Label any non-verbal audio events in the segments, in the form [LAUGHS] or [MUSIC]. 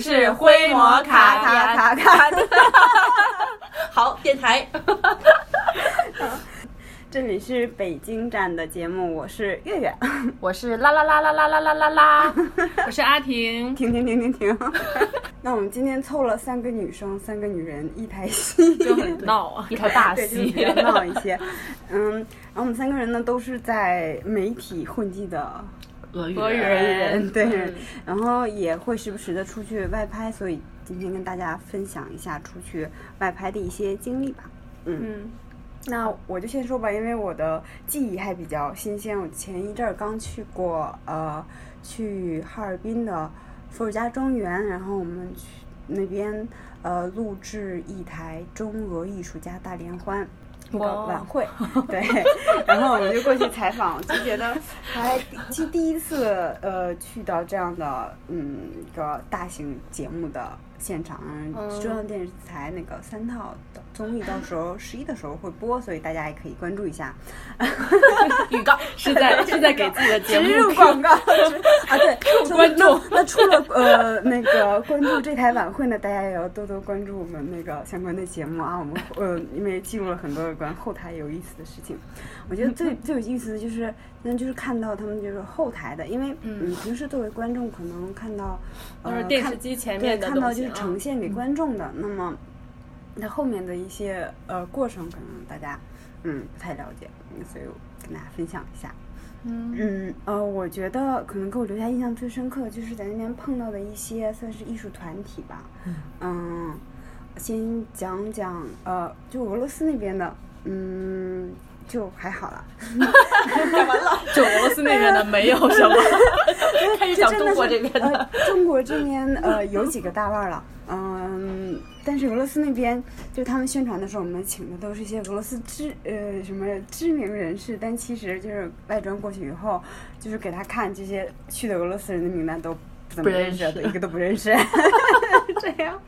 是灰魔卡卡卡卡。[LAUGHS] 好，电台。[LAUGHS] 这里是北京站的节目，我是月月，[LAUGHS] 我是啦啦啦啦啦啦啦啦啦，我是阿婷。停停停停停。那我们今天凑了三个女生，三个女人一台戏，就很闹啊，一台大戏比。较闹一些。嗯，然后我们三个人呢都是在媒体混迹的俄语俄语人，[LAUGHS] 对，嗯然后也会时不时的出去外拍，所以今天跟大家分享一下出去外拍的一些经历吧。嗯，嗯，那我就先说吧，因为我的记忆还比较新鲜，我前一阵儿刚去过呃去哈尔滨的伏尔加庄园，然后我们去那边呃录制一台中俄艺术家大联欢。一个晚会，[LAUGHS] 对，然后我们就过去采访，就觉得还其实第一次呃去到这样的嗯一个大型节目的现场，中央电视台那个三套的综艺，到时候十一的时候会播，所以大家也可以关注一下。[LAUGHS] 预告是在是在给自己的节植入目 [LAUGHS] 广告 [LAUGHS] 啊，对，关注那。那除了呃那个关注这台晚会呢，大家也要多多关注我们那个相关的节目啊。我们呃因为记录了很多有关后台有意思的事情。我觉得最最有意思的就是，那就是看到他们就是后台的，因为你平时作为观众可能看到都呃电视机前，面的看到就是呈现给观众的。那么，那后面的一些呃过程，可能大家嗯不太了解，嗯所以我跟大家分享一下。嗯嗯呃，我觉得可能给我留下印象最深刻的就是在那边碰到的一些算是艺术团体吧。嗯，先讲讲呃，就俄罗斯那边的，嗯，就还好了。[LAUGHS] 就俄罗斯那边的没有什么，开始讲中国这边的。呃，中国这边呃有几个大腕儿了，嗯，但是俄罗斯那边就他们宣传的时候，我们请的都是一些俄罗斯知呃什么知名人士，但其实就是外专过去以后，就是给他看这些去的俄罗斯人的名单都不怎么认识，一个都不认识，[LAUGHS] 这样。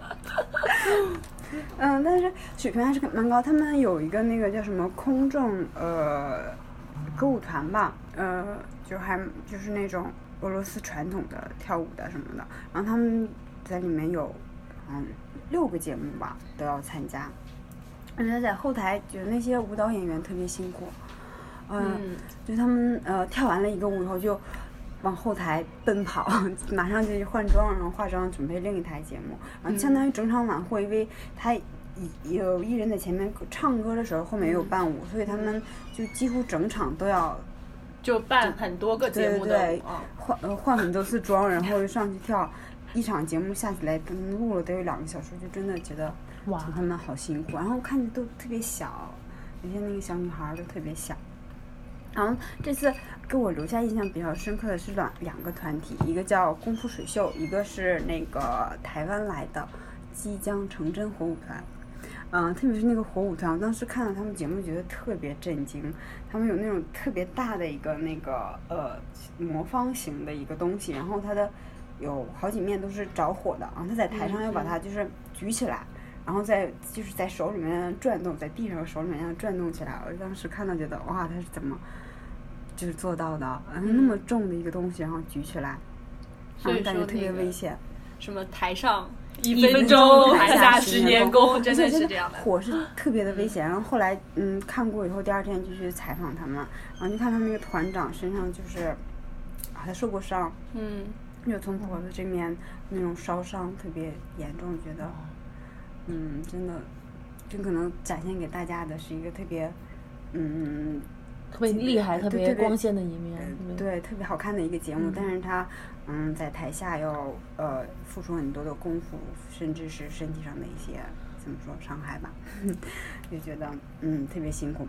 嗯，但是水平还是蛮高。他们有一个那个叫什么空政呃歌舞团吧，呃，就还就是那种俄罗斯传统的跳舞的什么的。然后他们在里面有嗯六个节目吧都要参加。而且在后台觉得那些舞蹈演员特别辛苦，嗯，嗯，就他们呃跳完了一个舞以后就往后台奔跑，[LAUGHS] 马上就去换装，然后化妆准备另一台节目，然后相当于整场晚会，因为他有艺人在前面唱歌的时候，后面也有伴舞，所以他们就几乎整场都要就办很多个节目的对。换呃换很多次妆，然后又上去跳。一场节目下起来，他们录了得有两个小时，就真的觉得哇他们好辛苦，然后看着都特别小，有些那个小女孩儿都特别小。然后这次给我留下印象比较深刻的是两两个团体，一个叫功夫水袖，一个是那个台湾来的即将成真火舞团。嗯，特别是那个火舞团，我当时看到他们节目，觉得特别震惊。他们有那种特别大的一个那个呃魔方形的一个东西，然后它的有好几面都是着火的，然后他在台上要把它就是举起来，然后在就是在手里面转动，在地上手里面这样转动起来。我当时看到觉得哇，他是怎么就是做到的？嗯，那么重的一个东西，然后举起来，所以然后感觉特别危险。什么台上一一分分钟钟，台下十十年功，真的是这样的。火是 [LAUGHS] 特别的危险。然后后来，嗯，看过以后，第二天就去采访他们，然后就看他们那个团长身上就是，啊，他受过伤，嗯，就从脖子这面那种烧伤特别严重，觉得，嗯，真的，就可能展现给大家的是一个特别，嗯，特别厉害、特别别光鲜的一面。对，特别好看的一个节目，但是他，嗯，在台下要呃付出很多的功夫，甚至是身体上的一些怎么说伤害吧，[LAUGHS] 就觉得嗯特别辛苦。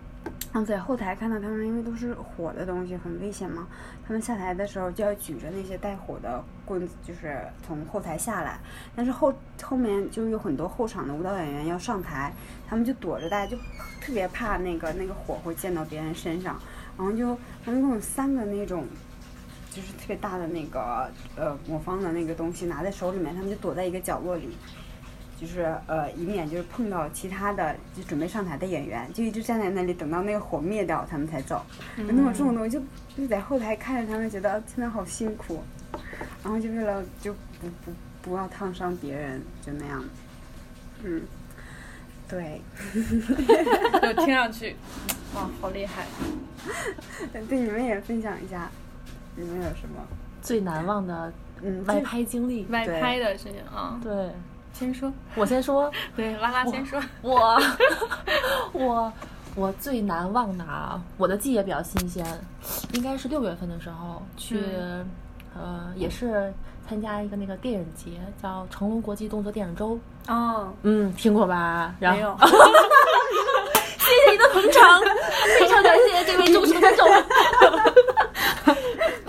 然后在后台看到他们，因为都是火的东西，很危险嘛，他们下台的时候就要举着那些带火的棍子，就是从后台下来。但是后后面就有很多后场的舞蹈演员要上台，他们就躲着，大家就特别怕那个那个火会溅到别人身上，然后就他们共有三个那种。就是特别大的那个呃魔方的那个东西拿在手里面，他们就躲在一个角落里，就是呃以免就是碰到其他的就准备上台的演员，就一直站在那里等到那个火灭掉，他们才走。有那么重的东西，就就在后台看着他们，觉得真的好辛苦。然后就为了就不不不要烫伤别人，就那样，嗯，对，[LAUGHS] 就听上去，[LAUGHS] 哇，好厉害！对，你们也分享一下，你们有什么？最难忘的嗯，外拍经历。外拍的事情啊，对，先说，我先说，[LAUGHS] 对，拉拉先说。我我 [LAUGHS] 我最难忘的啊，我的记忆也比较新鲜，应该是六月份的时候去，嗯呃，也是参加一个那个电影节，叫成龙国际动作电影周。哦，嗯，听过吧？然后没有，谢谢你的捧场，非常感谢这位忠实的观众。[LAUGHS]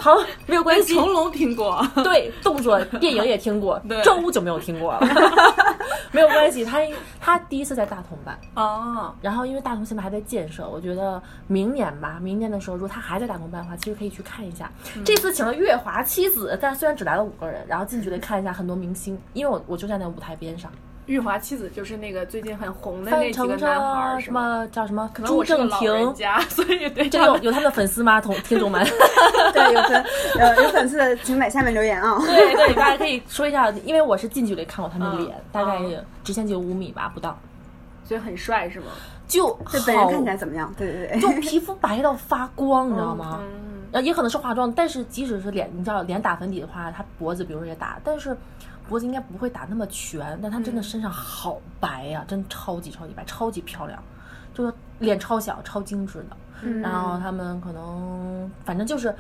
好，没有关系。成龙听过，对，动作电影也听过。[LAUGHS] 对，周就没有听过？了。[LAUGHS] 没有关系，他他第一次在大同办，哦，然后因为大同现在还在建设，我觉得明年吧，明年的时候如果他还在大同办的话，其实可以去看一下。这次请了月华七子，但虽然只来了五个人，然后近距离看一下很多明星，因为我我就站在舞台边上，玉华妻子就是那个最近很红的那几个丞男孩儿，什？么叫什么可能朱正我是个老人廷。家，所以对这个有有他们的粉丝吗？同听众们，[LAUGHS] 对，有粉呃有粉丝的，请在下面留言啊。对 [LAUGHS] 对，大家可以说一下，因为我是近距离看过他们的脸，嗯大概嗯直线就有五米吧，不到，所以很帅是吗？就这本人好看起来怎么样？对对对，就皮肤白到发光，你知道吗？嗯，呃，也可能是化妆，但是即使是脸，你知道脸打粉底的话，他脖子比如说也打，但是脖子应该不会打那么全，但他真的身上好白呀、真超级超级白，超级漂亮，就是脸超小，超精致的。嗯然后他们可能反正就是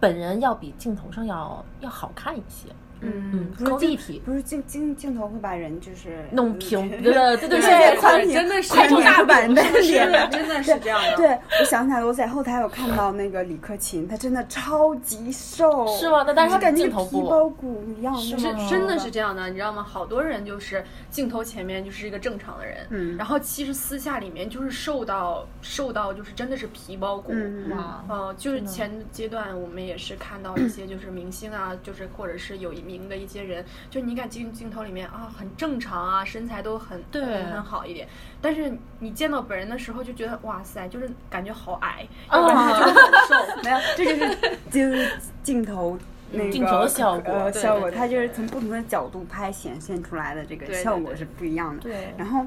本人要比镜头上要要好看一些，嗯嗯，不是立体。不是镜镜镜头会把人就是弄平，[LAUGHS] 对对对对宽对真的是宽中大会把人的脸真的是这样的。对，我想起来了，我在后台有看到那个李克勤，他真的超级瘦，是吗？那但是他感觉皮镜头不包骨一样，是真的是这样的，你知道吗？好多人就是镜头前面就是一个正常的人，嗯然后其实私下里面就是瘦到瘦到就是真的是皮包骨，哇嗯就是前阶段我们也是看到一些就是明星啊，就是或者是有名的一些人，就你敢镜镜头里面啊很正常啊，身材都很对很很好一点，但是你见到本人的时候就觉得哇塞，就是感觉好矮，啊要不然他就是很瘦。[LAUGHS] 没有，这就是 [LAUGHS] 就是镜头。那个镜头的效果呃，效果，对对它就是从不同的角度拍显现出来的这个效果是不一样的。对，然后，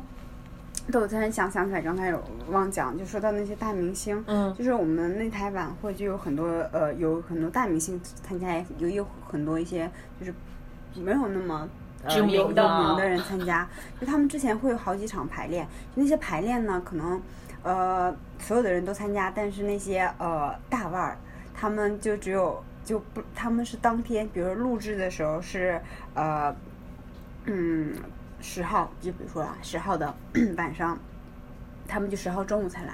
对，我突然想想起来，刚才有忘讲，就说到那些大明星，嗯就是我们那台晚会就有很多呃，有很多大明星参加，有有很多一些就是没有那么。呃知名有的有名的人参加，就他们之前会有好几场排练，就那些排练呢，可能呃所有的人都参加，但是那些呃大腕儿，他们就只有就不，他们是当天，比如说录制的时候是呃嗯十号，就比如说啊十号的 [CLEARS THROAT] 晚上，他们就十号中午才来。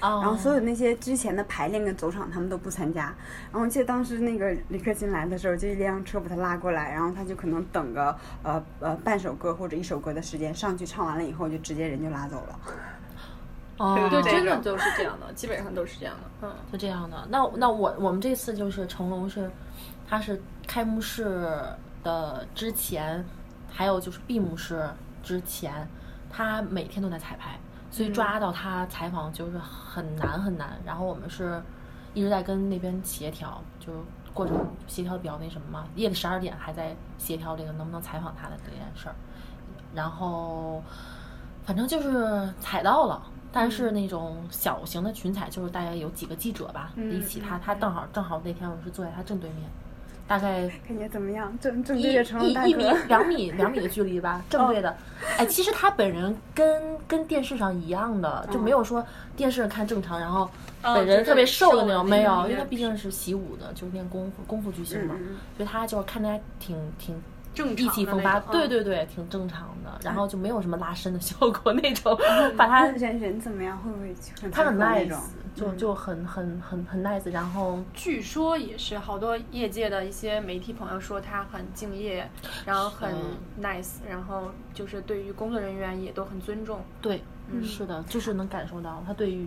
然然后所有那些之前的排练跟走场他们都不参加。然后我记得当时那个李克勤来的时候，就一辆车把他拉过来，然后他就可能等个呃呃半首歌或者一首歌的时间，上去唱完了以后，就直接人就拉走了。[LAUGHS] 哦，对，这真的种都是这样的，基本上都是这样的。嗯，就这样的。那那我我们这次就是成龙是，他是开幕式的之前，还有就是闭幕式之前，他每天都在彩排，所以抓到他采访就是很难很难。然后我们是一直在跟那边协调，就是过程协调得比较那什么嘛，夜里十二点还在协调这个能不能采访他的这件事儿。然后反正就是采到了。但是那种小型的群采，就是大概有几个记者吧，嗯一起他他正好正好那天我是坐在他正对面，大概感觉怎么样？正正一对着成龙大一一米。两米两米的距离吧，[LAUGHS] 正对的。哎，其实他本人跟跟电视上一样的，就没有说电视上看正常，然后哦本人特别瘦的那就是种，没有，因为他毕竟是习武的，就是练功夫功夫巨星嘛，所以他就是看着还挺挺正意气风发，对对对，挺正常的，然后就没有什么拉伸的效果那种，把他他人人怎么样？会不会很他很 nice，种？就就很很很很 nice，然后据说也是好多业界的一些媒体朋友说他很敬业，然后很 nice，然后就是对于工作人员也都很尊重。对，嗯是的，就是能感受到他对于，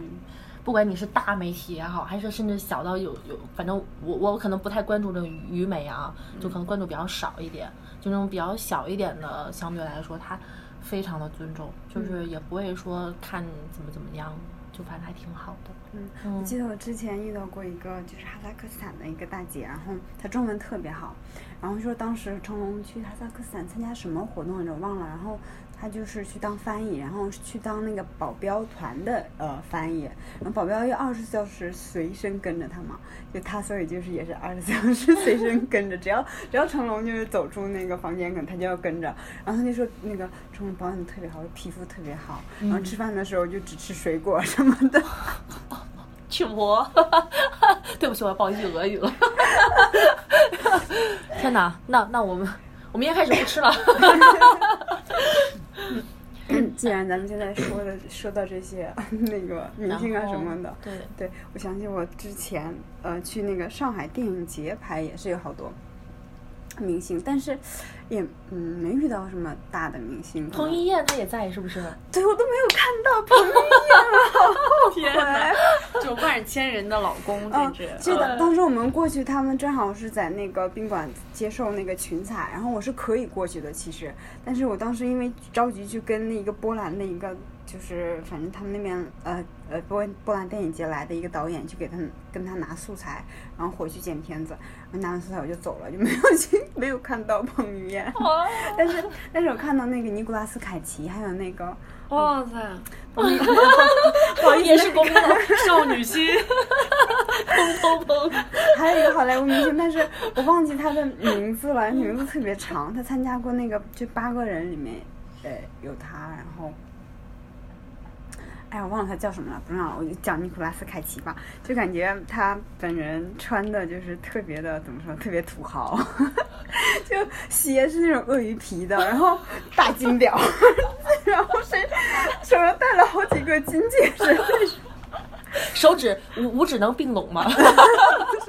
不管你是大媒体也好，还是甚至小到有有，反正我我可能不太关注这个娱媒啊，就可能关注比较少一点，就那种比较小一点的，相对来说他非常的尊重，就是也不会说看怎么怎么样，就反正还挺好的。嗯，嗯我记得我之前遇到过一个就是哈萨克斯坦的一个大姐，然后她中文特别好，然后说当时成龙去哈萨克斯坦参加什么活动来着忘了，然后她就是去当翻译，然后去当那个保镖团的呃翻译，然后保镖要二十四小时随身跟着他嘛，就他所以就是也是二十四小时随身跟着，只要只要成龙就是走出那个房间，可能他就要跟着，然后他就说那个成龙保养的特别好，皮肤特别好，然后吃饭的时候就只吃水果什么的。[LAUGHS] 去魔，对不起，我要报一句俄语了。[LAUGHS] 天哪，那那我们我明天开始不吃了。[LAUGHS] [COUGHS] 既然咱们现在说的说到这些那个明星啊什么的，对对我想起我之前呃去那个上海电影节拍也是有好多明星，但是也嗯没遇到什么大的明星。彭于晏他也在是不是？对我都没有看到彭于晏了，好后 [LAUGHS] 天哪就万千人的老公，嗯简直。，记得当时我们过去，他们正好是在那个宾馆接受那个群采，然后我是可以过去的，其实，但是我当时因为着急去跟那个波兰的一个，就是反正他们那边呃呃波波兰电影节来的一个导演去给他们跟他拿素材，然后回去剪片子，然后拿完素材我就走了，就没有去没有看到彭于晏，[LAUGHS] 但是但是我看到那个尼古拉斯凯奇，还有那个哇塞，[LAUGHS] 也是公的，少女心。[LAUGHS] 砰砰砰。还有一个好莱坞明星，但是我忘记他的名字了，名字特别长。他参加过那个就八个人里面，呃，有他，然后，哎呀，我忘了他叫什么了，不重要了，我就讲尼古拉斯凯奇吧。就感觉他本人穿的就是特别的怎么说，特别土豪，[LAUGHS] 就鞋是那种鳄鱼皮的，然后大金表，[LAUGHS] 然后是手上戴了好几个金戒指。[LAUGHS] 手指五五指能并拢吗？不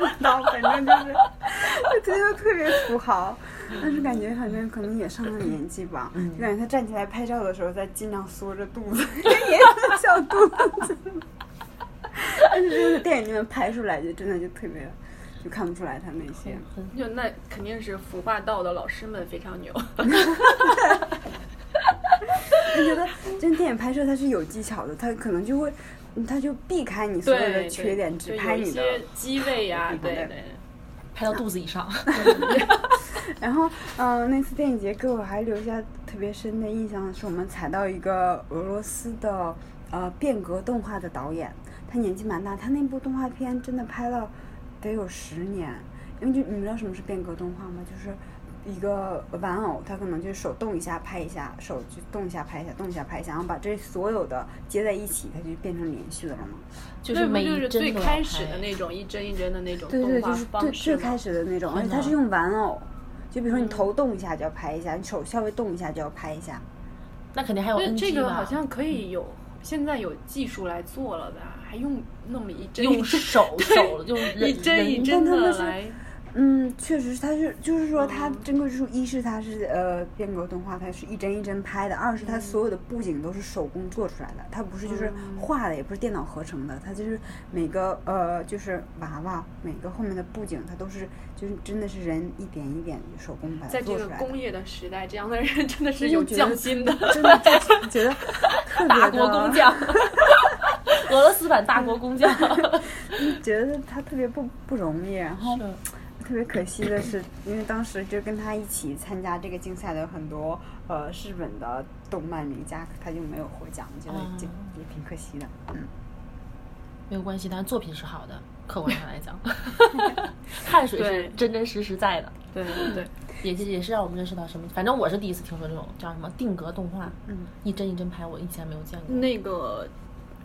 知道，反正就是就觉得特别土豪，[LAUGHS] 但是感觉反正可能也上了年纪吧，就感觉他站起来拍照的时候在尽量缩着肚子，[LAUGHS] 也是小肚子，但是就是电影里面拍出来就真的就特别。就看不出来他那些，[LAUGHS] 就那肯定是服化道的老师们非常牛。我觉得真电影拍摄它是有技巧的，它可能就会，嗯他就避开你所有的，缺点，只拍你的有一些机位呀、对。拍到肚子以上。[LAUGHS] [LAUGHS] 然后，嗯、那次电影节给我还留下特别深的印象，是我们踩到一个俄罗斯的呃变革动画的导演，他年纪蛮大，他那部动画片真的拍了得有十年，因为就你们知道什么是变革动画吗？就是。一个玩偶，他可能就手动一下拍一下，手就动一下拍一下，动一下拍一下，然后把这所有的接在一起，它就变成连续的了嘛。就是每一帧就是最开始的那种一帧一帧的那种对对，动画就是最最开始的那种，而且它是用玩偶，就比如说你嗯头动一下就要拍一下，你手稍微动一下就要拍一下。那肯定还有那 NG 这个好像可以有，现在有技术来做了的？还用那么一帧用手手用人一帧一 [LAUGHS] 人帧的来，嗯，确实是，它是就是说它嗯珍贵之处，一是它是呃变革动画，它是一帧一帧拍的；二是它所有的布景都是手工做出来的，它不是就是嗯画的，也不是电脑合成的，它就是每个呃就是娃娃每个后面的布景，它都是就是真的是人一点一点手工把它在做出来的。个工业的时代，这样的人真的是就有匠心的。真的就是觉得特别大国工匠，[LAUGHS] 俄罗斯版大国工匠。[LAUGHS] 觉得他特别不不容易，然后是特别可惜的是，因为当时就跟他一起参加这个竞赛的有很多呃日本的动漫名家，他就没有获奖，我觉得就哦也挺可惜的。嗯，没有关系，但是作品是好的，客观上来讲，[LAUGHS] 汗水是真真实实在的，对对对，也是也是让我们认识到什么，反正我是第一次听说这种叫什么定格动画，嗯，一帧一帧拍，我以前没有见过。那个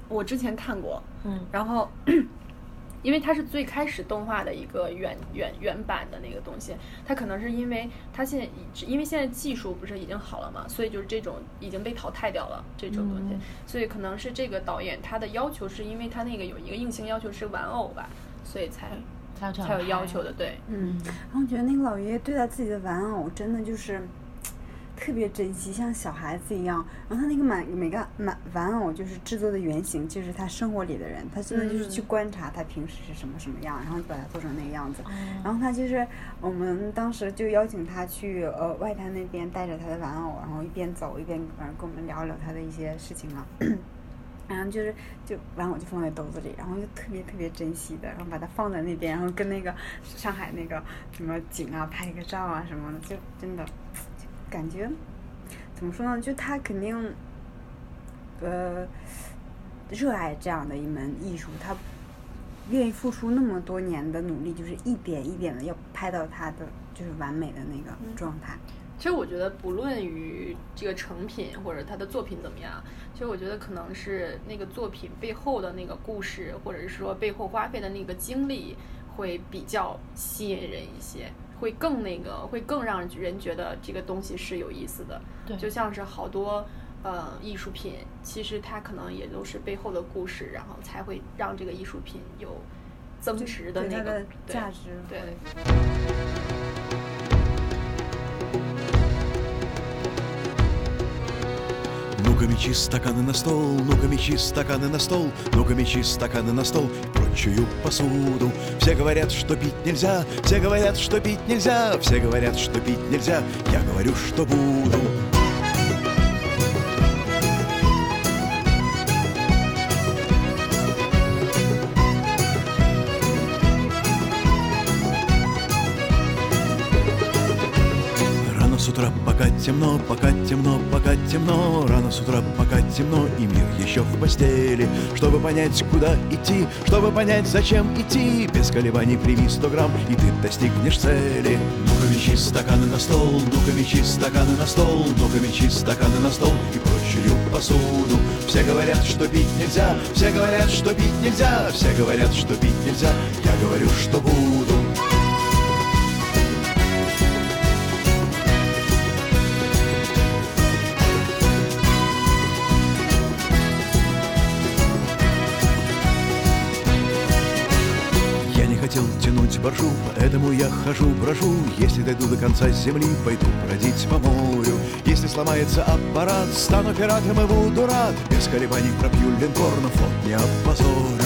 我之前看过，嗯然后因为它是最开始动画的一个原原原版的那个东西，它可能是因为它现在因为现在技术不是已经好了嘛，所以就是这种已经被淘汰掉了这种东西，嗯。所以可能是这个导演他的要求是因为他那个有一个硬性要求是玩偶吧，所以才才有要求的，对。嗯，然后我觉得那个老爷爷对待自己的玩偶真的就是特别珍惜，像小孩子一样。然后他那个满每个满玩偶就是制作的原型，就是他生活里的人，他真的就是去嗯观察他平时是什么什么样，然后就把它做成那个样子。哦然后他就是我们当时就邀请他去呃外滩那边带着他的玩偶，然后一边走一边反正跟我们聊聊他的一些事情嘛。[CLEARS THROAT] 然后就是就完我就放在兜子里，然后就特别特别珍惜的，然后把它放在那边，然后跟那个上海那个什么景啊拍个照啊什么的，就真的就感觉怎么说呢？就他肯定呃热爱这样的一门艺术，他愿意付出那么多年的努力，就是一点一点的要拍到他的就是完美的那个状态。其实我觉得，不论于这个成品或者他的作品怎么样，其实我觉得可能是那个作品背后的那个故事，或者是说背后花费的那个精力，会比较吸引人一些，会更那个，会更让人觉得这个东西是有意思的。对。就像是好多呃艺术品，其实它可能也都是背后的故事，然后才会让这个艺术品有增值的那个价值对会 Ну-ка мечи стаканы на стол, ну-ка мечи стаканы на стол, ну-ка мечи стаканы на стол прочую посуду. Все говорят, что пить нельзя, все говорят, что пить нельзя, все говорят, что пить нельзя, я говорю, что буду. Утра, пока темно, и мир еще в постели. Чтобы понять, куда идти, чтобы понять, зачем идти. Без колебаний прими 100 грамм, и ты достигнешь цели. Ну-ка стаканы на стол, ну-ка стаканы на стол Ну-ка стаканы на стол и прочую посуду. Все говорят, что пить нельзя, все говорят, что пить нельзя Все говорят, что пить нельзя, я говорю, что буду боржу, поэтому я хожу, брожу Если дойду до конца земли, пойду бродить по морю. Если сломается аппарат, стану пиратом и буду рад. Без колебаний пробью линкор, но флот не опозорю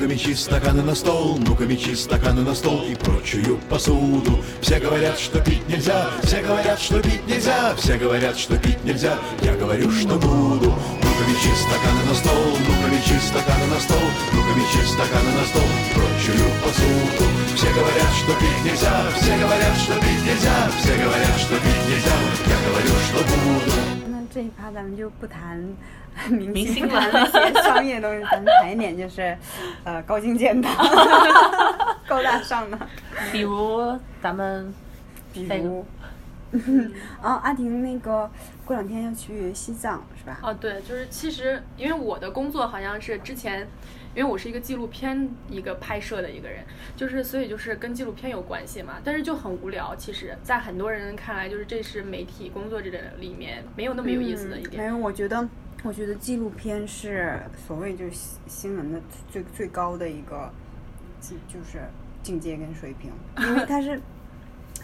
ну-ка мечи стаканы на стол, ну-ка мечи стаканы на стол и прочую посуду. Все говорят, что пить нельзя, все говорят, что пить нельзя, все говорят, что пить нельзя, я говорю, что буду. Ну-ка мечи стаканы на стол, ну-ка мечи стаканы на стол, ну-ка мечи стаканы на стол и прочую посуду. Все говорят, что пить нельзя, все говорят, что пить нельзя, все говорят, что пить нельзя, я говорю, что буду. 那这一趴咱们就不谈 [LAUGHS] 明明星了那些商业东西，咱们谈一点就是呃高精尖的、[LAUGHS] 高大上的，[LAUGHS] 比如咱们比那个如。啊，阿婷那个过两天要去西藏是吧？哦，对，就是其实因为我的工作好像是之前，因为我是一个纪录片一个拍摄的一个人，就是所以就是跟纪录片有关系嘛，但是就很无聊。其实，在很多人看来，就是这是媒体工作这个里面没有那么有意思的一点。嗯没有，我觉得，我觉得纪录片是所谓就是新新闻的最最高的一个境，就是境界跟水平，[LAUGHS] 因为它是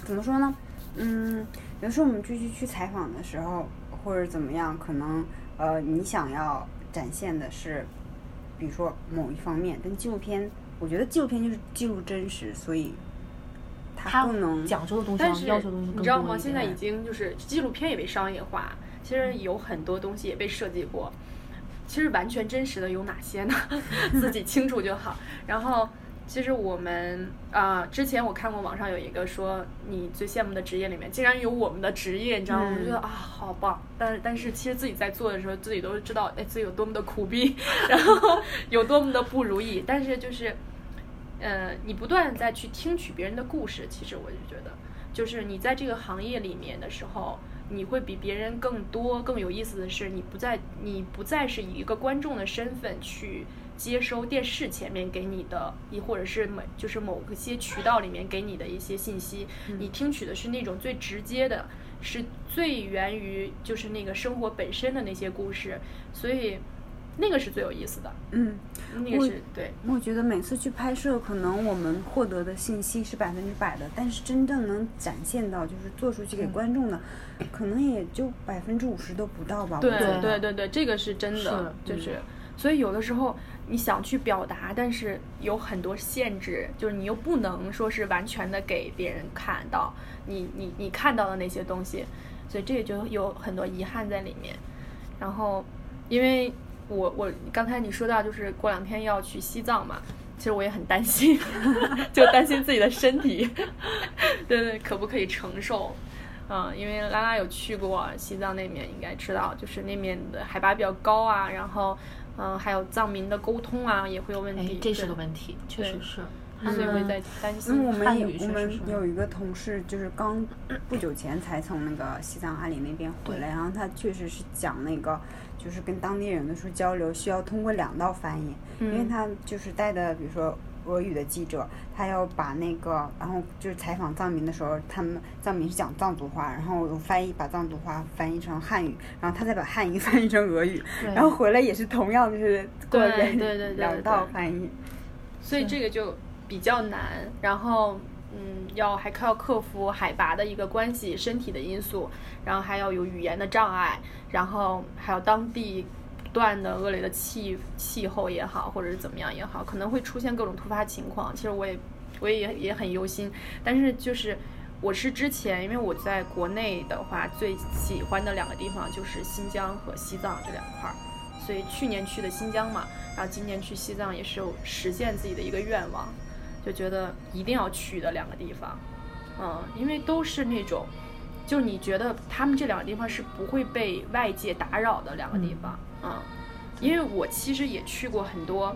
怎么说呢？嗯，有时候我们去去去采访的时候，或者怎么样，可能呃，你想要展现的是，比如说某一方面，但纪录片，我觉得纪录片就是记录真实，所以它他更能讲究的东西但是要求的东西更你知道吗？现在已经就是纪录片也被商业化，其实有很多东西也被设计过。其实完全真实的有哪些呢？[LAUGHS] 自己清楚就好。然后，其实我们啊、之前我看过网上有一个说你最羡慕的职业里面竟然有我们的职业，你知道吗？我觉得啊，好棒。但是但是其实自己在做的时候，自己都知道，哎，自己有多么的苦逼，[LAUGHS] 然后 [LAUGHS] 有多么的不如意。但是就是。呃，你不断地在去听取别人的故事，其实我就觉得，就是你在这个行业里面的时候，你会比别人更多、更有意思的是，你不再你不再是以一个观众的身份去接收电视前面给你的，亦或者是某就是某个些渠道里面给你的一些信息，你听取的是那种最直接的，是最源于就是那个生活本身的那些故事，所以那个是最有意思的，嗯。那个是对。我觉得每次去拍摄，可能我们获得的信息是百分之百的，但是真正能展现到，就是做出去给观众的，可能也就百分之五十都不到吧。对对对对，这个是真的，是就是所以有的时候你想去表达，但是有很多限制，就是你又不能说是完全的给别人看到你你你看到的那些东西，所以这个就有很多遗憾在里面。然后，因为我我刚才你说到就是过两天要去西藏嘛，其实我也很担心，[LAUGHS] 就担心自己的身体，[LAUGHS] 对对，可不可以承受？嗯，因为拉拉有去过西藏那边，应该知道，就是那面的海拔比较高啊，然后嗯，还有藏民的沟通啊，也会有问题，，哎这是个问题，确实对是。所以会在担心。因为我们汉语有我们有一个同事，就是刚不久前才从那个西藏阿里那边回来，然后他确实是讲那个，就是跟当地人的时候交流需要通过两道翻译，因为嗯他就是带的，比如说。俄语的记者，他要把那个，然后就是采访藏民的时候，他们藏民是讲藏族话，然后用翻译把藏族话翻译成汉语，然后他再把汉语翻译成俄语，然后回来也是同样就是过对人对对对两道翻译。所以这个就比较难，然后嗯，要还要克服海拔的一个关系、身体的因素，然后还要有语言的障碍，然后还有当地不断的恶劣的气气候也好，或者是怎么样也好，可能会出现各种突发情况。其实我也我也也很忧心，但是就是。我是之前，因为我在国内的话，最喜欢的两个地方就是新疆和西藏这两块儿，所以去年去的新疆嘛，然后今年去西藏也是有实现自己的一个愿望，就觉得一定要去的两个地方，嗯，因为都是那种，就你觉得他们这两个地方是不会被外界打扰的两个地方，嗯因为我其实也去过很多。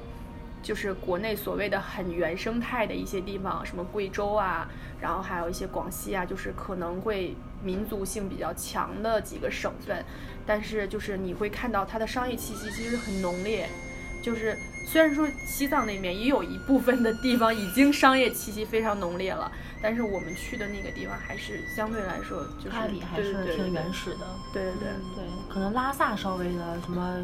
就是国内所谓的很原生态的一些地方，什么贵州啊，然后还有一些广西啊，就是可能会民族性比较强的几个省份，但是就是你会看到它的商业气息其实很浓烈，就是虽然说西藏那边也有一部分的地方已经商业气息非常浓烈了，但是我们去的那个地方还是相对来说就是还是挺原始的，对对对，对，可能拉萨稍微的什么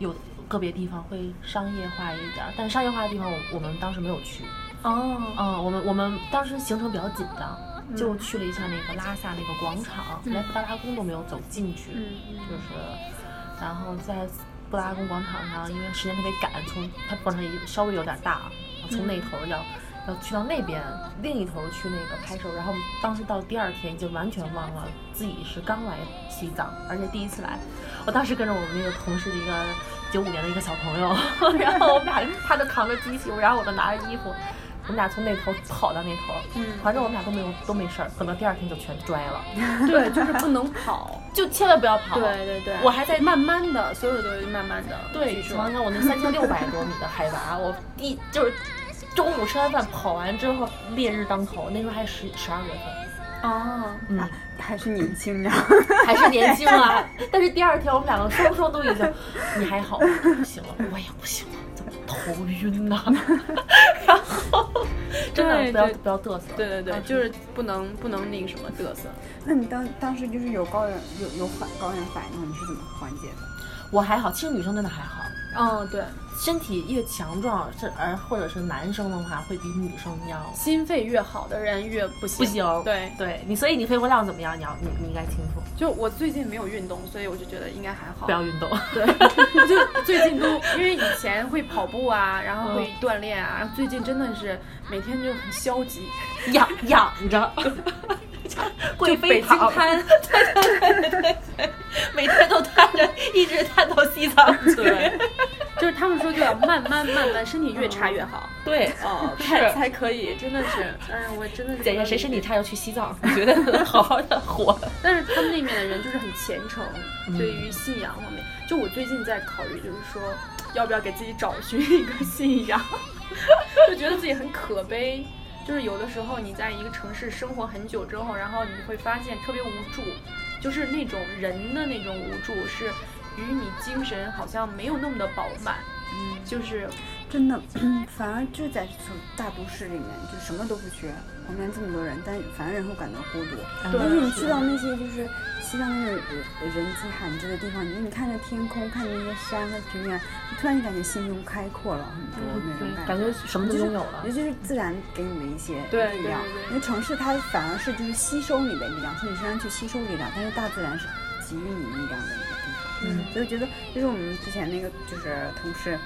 有个别地方会商业化一点儿，但商业化的地方我我们当时没有去，哦，嗯，我们我们当时行程比较紧张，就去了一下那个拉萨那个广场，连布达拉宫都没有走进去，嗯。就是，然后在布达拉宫广场上，因为时间特别赶，从它广场也稍微有点大，从那头要。要去到那边另一头去那个拍摄，然后当时到第二天已经完全忘了自己是刚来西藏，而且第一次来。我当时跟着我们那个同事的一个九五年的一个小朋友，[LAUGHS] 然后我们俩他就扛着机器，然后我就拿着衣服，我们俩从那头跑到那头，嗯反正我们俩都没有都没事儿，等到第二天就全拽了，[LAUGHS] 对，就是不能 [LAUGHS] 跑。就千万不要跑。对对对，我还在慢慢的，所有的都慢慢的。对，据说想想看，我那三千六百多米的海拔，[LAUGHS] 我第就是中午吃完饭跑完之后，烈日当头，那时候还十十二月份，哦，嗯，还是年轻人，还是年轻啊。[LAUGHS] [LAUGHS] 但是第二天我们两个双双都已经，你还好吗？不行了，我也不行了，头晕呐、[LAUGHS] 然后真的不要不要嘚瑟，对对对，就是不能不能那个什么嘚瑟。那你当当时就是有高原有有反高原反应，你是怎么缓解的？我还好，其实女生真的还好。嗯，对，身体越强壮，是而或者是男生的话，会比女生要心肺越好的人越不行。不行。对，对你，所以你肺活量怎么样？你要你你应该清楚，就我最近没有运动，所以我就觉得应该还好。不要运动。对，[LAUGHS] 就最近都因为以前会跑步啊，然后会锻炼啊，然后最近真的是每天就很消极，养养着，[LAUGHS] [LAUGHS] 贵北京瘫。对对对对对，每天都瘫着，一直瘫到西藏去。对，就是他们说就要慢慢慢慢，身体越差越好。对，哦，是才才可以，真的是，哎，我真的是姐姐谁身体差要去西藏，我觉得能好好的活。但是他们那边的人就是很虔诚，嗯对于信仰方面，就我最近在考虑，就是说要不要给自己找寻一个信仰，就觉得自己很可悲。就是有的时候你在一个城市生活很久之后，然后你会发现特别无助，就是那种人的那种无助，是与你精神好像没有那么的饱满，嗯，就是真的，[CLEARS THROAT] 反而就在这种大都市里面，就什么都不缺，旁边这么多人，但反而人会感到孤独。但是你去到那些就是西藏那种人人迹罕至的地方，你你看着天空，看着那些山和平原，你突然就感觉心胸开阔了很多那种对，感感觉什么都拥有了尤。其是自然给你的一些力量。因为城市它反而是就是吸收你的力量，从你身上去吸收力量，但是大自然是给予你力量的一个地方。嗯所以我觉得，就是我们之前那个就是同事，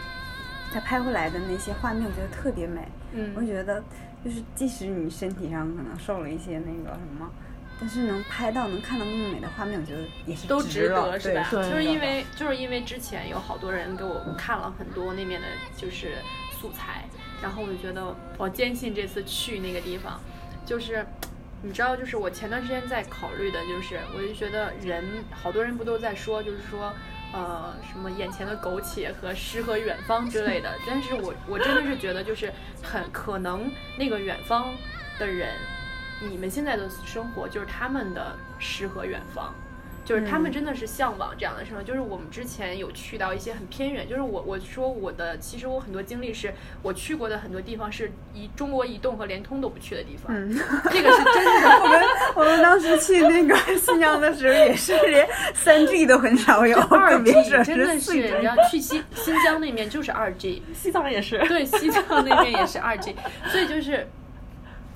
他拍回来的那些画面，我觉得特别美。嗯我觉得，就是即使你身体上可能受了一些那个什么，但是能拍到能看到那么美的画面，我觉得也是都值得是吧？就是因为就是因为之前有好多人给我看了很多那边的就是素材，然后我就觉得我坚信这次去那个地方，就是你知道，就是我前段时间在考虑的，就是我就觉得人好多人不都在说，就是说。呃，什么眼前的苟且和诗和远方之类的，但是我我真的是觉得，就是很可能那个远方的人，你们现在的生活就是他们的诗和远方，就是他们嗯真的是向往这样的生活。就是我们之前有去到一些很偏远，就是我我说我的，其实我很多经历是我去过的很多地方是移中国移动和联通都不去的地方，嗯，这个是真的。[LAUGHS] 我们我们当时去那个 [LAUGHS] 新疆的时候，也是连三 G 都很少有，二 G 真的是。然后去新新疆那面就是二 G，西藏也是。对，西藏那边也是二 G，所以就是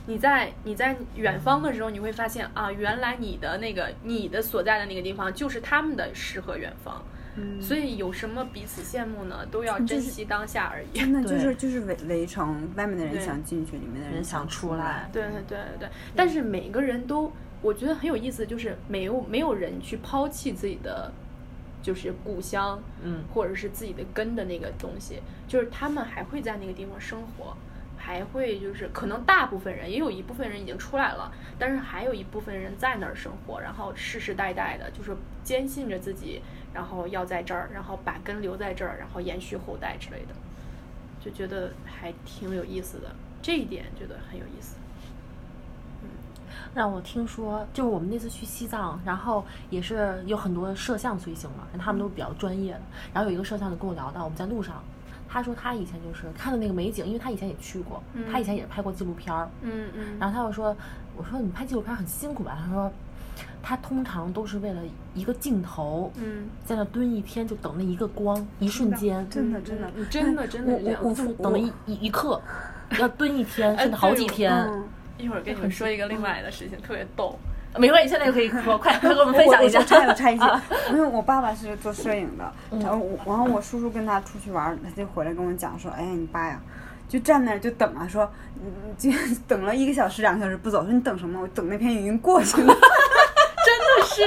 你在你在远方的时候，你会发现啊，原来你的那个你的所在的那个地方就是他们的诗和远方，嗯所以有什么彼此羡慕呢？都要珍惜当下而已。真的就是就是围围城，外面的人想进去，里面的人想想出来对对对对对，但是每个人都，我觉得很有意思，就是没有没有人去抛弃自己的，就是故乡，嗯或者是自己的根的那个东西，就是他们还会在那个地方生活，还会就是可能大部分人也有一部分人已经出来了，但是还有一部分人在那儿生活，然后世世代代的，就是坚信着自己，然后要在这儿，然后把根留在这儿，然后延续后代之类的，就觉得还挺有意思的，这一点觉得很有意思。让我听说，就是我们那次去西藏，然后也是有很多摄像随行嘛，他们都比较专业的。然后有一个摄像就跟我聊到，我们在路上，他说他以前就是看的那个美景，因为他以前也去过，他以前也是拍过纪录片儿。嗯嗯然后他又说，我说你拍纪录片很辛苦吧？他说，他通常都是为了一个镜头，嗯，在那蹲一天，就等那一个光，一瞬间，真的真的嗯真的真的我是这样我就是等了一一一刻，要蹲一天，[LAUGHS] 哎甚至好几对天。嗯，一会儿跟你们说一个另外的事情，特别逗。没关系，现在就可以说，快快给我们分享一下。我我插一插一句 [LAUGHS] 啊，因为我爸爸是做摄影的，嗯然后我然后我叔叔跟他出去玩，他就回来跟我讲说，哎呀，你爸呀。就站那儿就等啊，说，嗯，就等了一个小时、两个小时不走，说你等什么？我等那片云已经过去了。[LAUGHS] 真的是，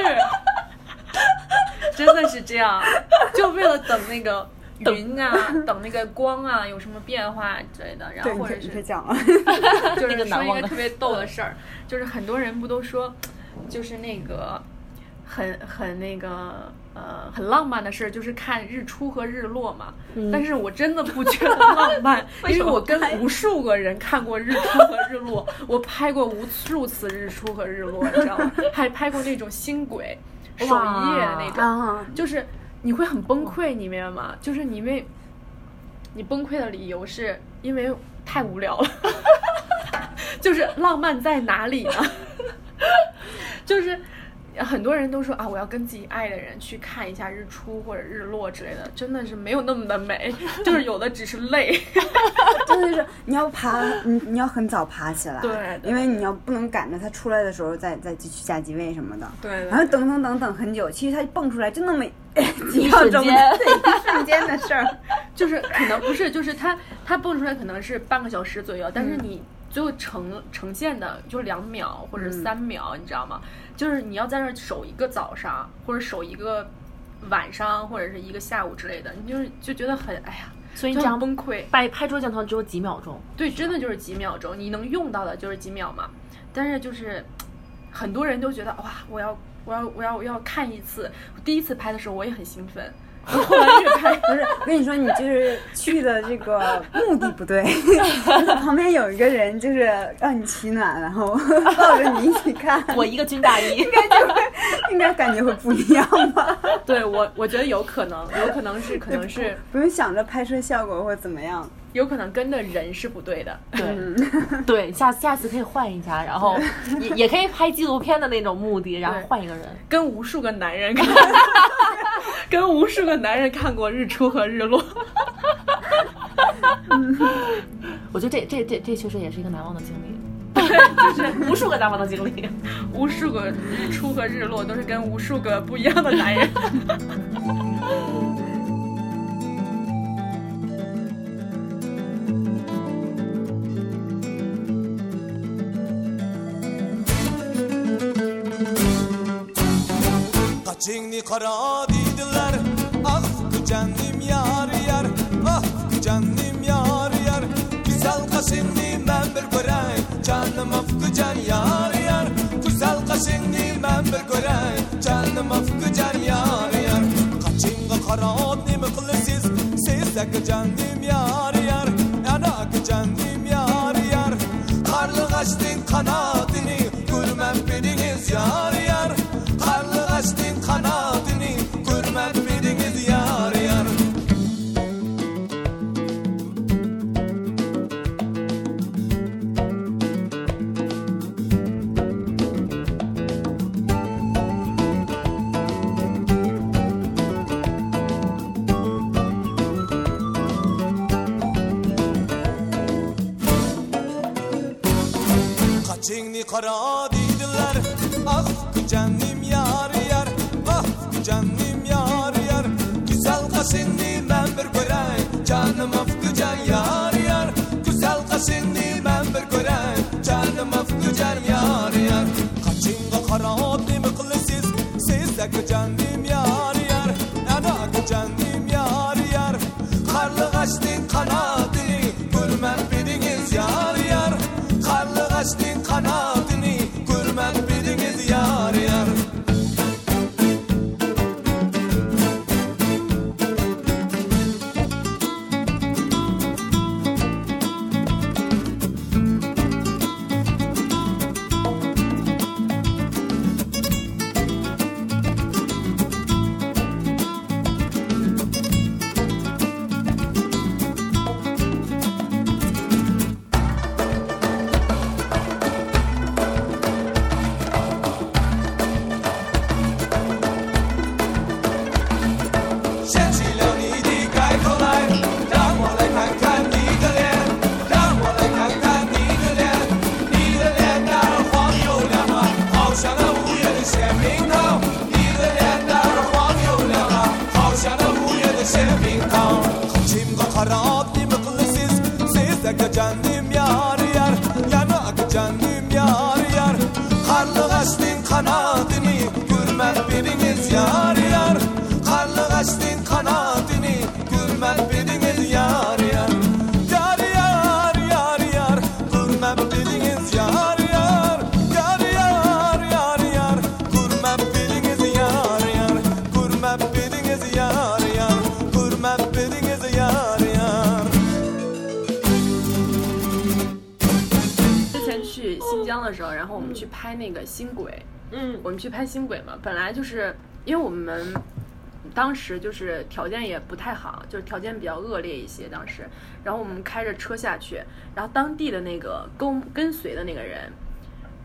真的是这样，就为了等那个云啊，等那个光啊有什么变化之类的，然，后或者是讲了。[LAUGHS] 就是说一个特别逗的事儿，就是很多人不都说，就是那个很很那个呃很浪漫的事儿，就是看日出和日落嘛。但是我真的不觉得浪漫，[LAUGHS] 因为我跟无数个人看过日出和日落，我拍过无数次日出和日落，你知道吗？还拍过那种星轨守一夜的那种。啊，就是你会很崩溃，你明白吗？就是你因为你崩溃的理由是因为太无聊了，[LAUGHS] 就是浪漫在哪里呢？[LAUGHS] 就是很多人都说啊，我要跟自己爱的人去看一下日出或者日落之类的，真的是没有那么的美，就是有的只是累。[LAUGHS] 真的是你要爬，你你要很早爬起来，对对因为你要不能赶着它出来的时候再再去下机位什么的，对对然后等等等等很久，其实它蹦出来就那么几秒钟，瞬间对，一瞬间的事儿。[LAUGHS] 就是可能不是，就是它它蹦出来可能是半个小时左右，但是你最后呈呈现的就两秒或者三秒，你知道吗？就是你要在那儿守一个早上，或者守一个晚上，或者是一个下午之类的，你就是就觉得很哎呀，所以你这样崩溃。拍拍桌镜头只有几秒钟，对，真的就是几秒钟，你能用到的就是几秒嘛。但是就是很多人都觉得哇，我要我要我要我要看一次。第一次拍的时候我也很兴奋，后来越拍不是，我跟你说，你就是去的这个目的不对，旁边有一个人，就是让你取暖，然后 [LAUGHS] 抱着你一起看，我一个军大衣，应该感觉会不一样吧？对我，我觉得有可能，有可能是，可能是，不用想着拍摄效果或怎么样。有可能跟的人是不对的。对 [LAUGHS] 对，下下次可以换一下，然后也也可以拍纪录片的那种目的，然后换一个人。跟无数个男人看，[LAUGHS] 跟无数个男人看过日出和日落。[LAUGHS] 我觉得这这这这确实也是一个难忘的经历。就是无数个难忘的经历。无数个日出和日落都是跟无数个不一样的男人。Kaçını kara dediler Ah canım yar yar. Ah canım yar yar. Güzel kaşını ben bir görey. Canım afkı can yar yar. Güzel kaşını ben bir görey. Canım afkı can yar yar. Kaçınga kara nimi kılısız Sizdeki canım yar yar. Yanak canım yar yar. Karlı kaçtın kanadını Görmem biriniz yar Kara dediler. Ah canım yar yar Ah canım yar yar. Güzel kaşını ben bir görey Canım afkı can yar yar. Güzel kaşını 去拍星轨嘛，本来就是因为我们当时就是条件也不太好，就是条件比较恶劣一些当时，然后我们开着车下去，然后当地的那个跟跟随的那个人，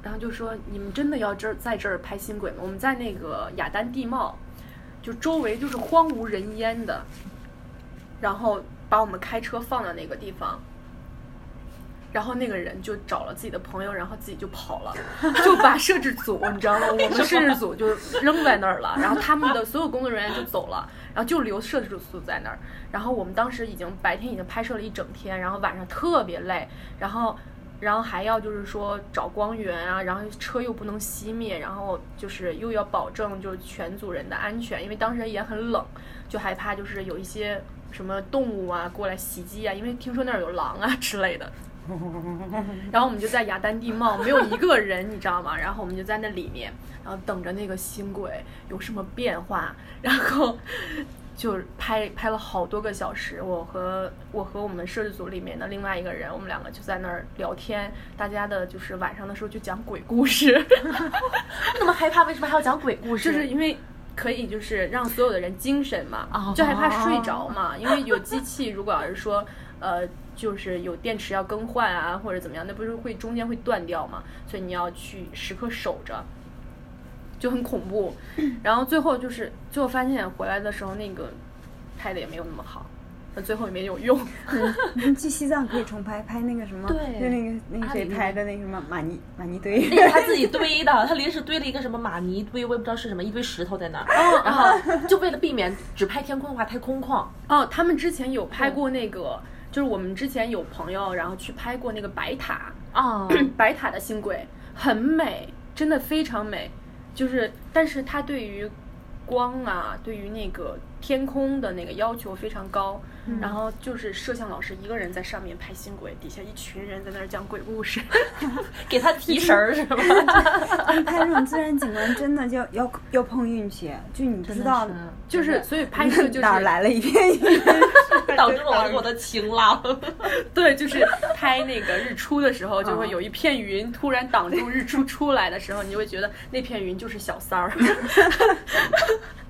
然后就说你们真的要这儿在这儿拍星轨吗？我们在那个雅丹地貌，就周围就是荒无人烟的，然后把我们开车放到那个地方。然后那个人就找了自己的朋友，然后自己就跑了，[LAUGHS] 就把摄制组，你知道吗？[LAUGHS] 我们摄制组就扔在那儿了，[LAUGHS] 然后他们的所有工作人员就走了，然后就留摄制组在那儿。然后我们当时已经白天已经拍摄了一整天，然后晚上特别累，然后然后还要就是说找光源啊，然后车又不能熄灭，然后就是又要保证就是全组人的安全，因为当时也很冷，就害怕就是有一些什么动物啊过来袭击啊，因为听说那儿有狼啊之类的。[LAUGHS] 然后我们就在雅丹地貌，没有一个人，你知道吗？[LAUGHS] 然后我们就在那里面，然后等着那个新轨有什么变化，[LAUGHS] 然后就拍拍了好多个小时。我和我和我们摄制组里面的另外一个人，我们两个就在那儿聊天，大家的就是晚上的时候就讲鬼故事，那么害怕，为什么还要讲鬼故事？就是因为。可以就是让所有的人精神嘛哦，就害怕睡着嘛，因为有机器，如果要是说呃，就是有电池要更换啊，或者怎么样，那不是会中间会断掉嘛，所以你要去时刻守着，就很恐怖。[CLEARS THROAT] 然后最后就是最后发现回来的时候，那个拍的也没有那么好，那最后也没有用。[LAUGHS] 嗯去西藏可以重拍，拍那个什么，对就那个那个谁拍的那个什么玛尼玛尼堆，那 [LAUGHS] 是他自己堆的，他临时堆了一个什么玛尼堆，我也不知道是什么，一堆石头在那儿，哦然后就为了避免只拍天空的话太空旷，哦，他们之前有拍过那个，就是我们之前有朋友，然后去拍过那个白塔，啊，[CLEARS THROAT] 白塔的星轨很美，真的非常美。就是，但是它对于光啊，对于那个天空的那个要求非常高。然后就是摄像老师一个人在上面拍新轨，底下一群人在那儿讲鬼故事。[LAUGHS] 给他提神儿 [LAUGHS] 是吧？拍 [LAUGHS] 这种自然景观真的就要要碰运气，就你知道就是，所以拍摄就是哪儿来了一片云，挡住了我我的晴朗。对，就是拍那个日出的时候，就会有一片云突然挡住日出出来的时候，你就会觉得那片云就是小三儿。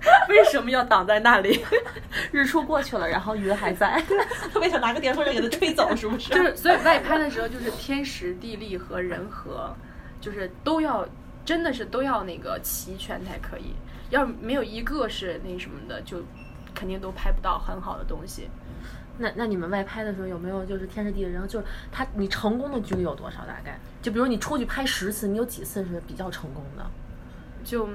[LAUGHS] 为什么要挡在那里？[LAUGHS] 日出过去了，然后云还在，特别想拿个电风扇给它吹走，是不是？就是，所以外拍的时候，就是天时地利和人和，就是都要，真的是都要那个齐全才可以。要没有一个是那什么的，就肯定都拍不到很好的东西。那那你们外拍的时候有没有就是天时地利人和，就是他你成功的几率有多少？大概就比如你出去拍十次，你有几次是比较成功的？就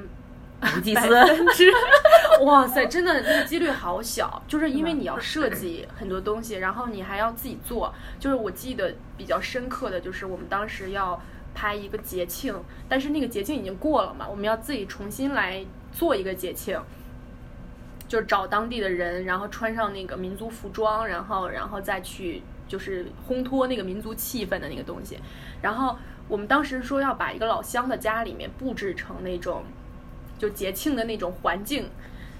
百次？分之，[LAUGHS] 哇塞，真的那个几率好小，就是因为你要设计很多东西，然后你还要自己做。就是我记得比较深刻的就是我们当时要拍一个节庆，但是那个节庆已经过了嘛，我们要自己重新来做一个节庆。就是找当地的人，然后穿上那个民族服装，然后然后再去就是烘托那个民族气氛的那个东西。然后我们当时说要把一个老乡的家里面布置成那种就节庆的那种环境，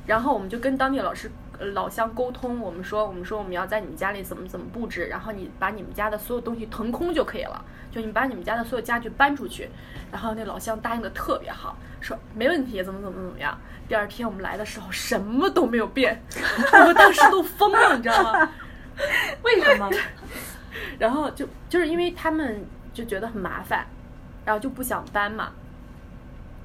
然后我们就跟当地老师。呃老乡沟通，我们说，我们说我们要在你们家里怎么怎么布置，然后你把你们家的所有东西腾空就可以了，就你把你们家的所有家具搬出去。然后那老乡答应的特别好，说没问题，怎么怎么怎么样。第二天我们来的时候什么都没有变，我们当时都疯了，你知道吗？为什么？[LAUGHS] 然后就就是因为他们就觉得很麻烦，然后就不想搬嘛。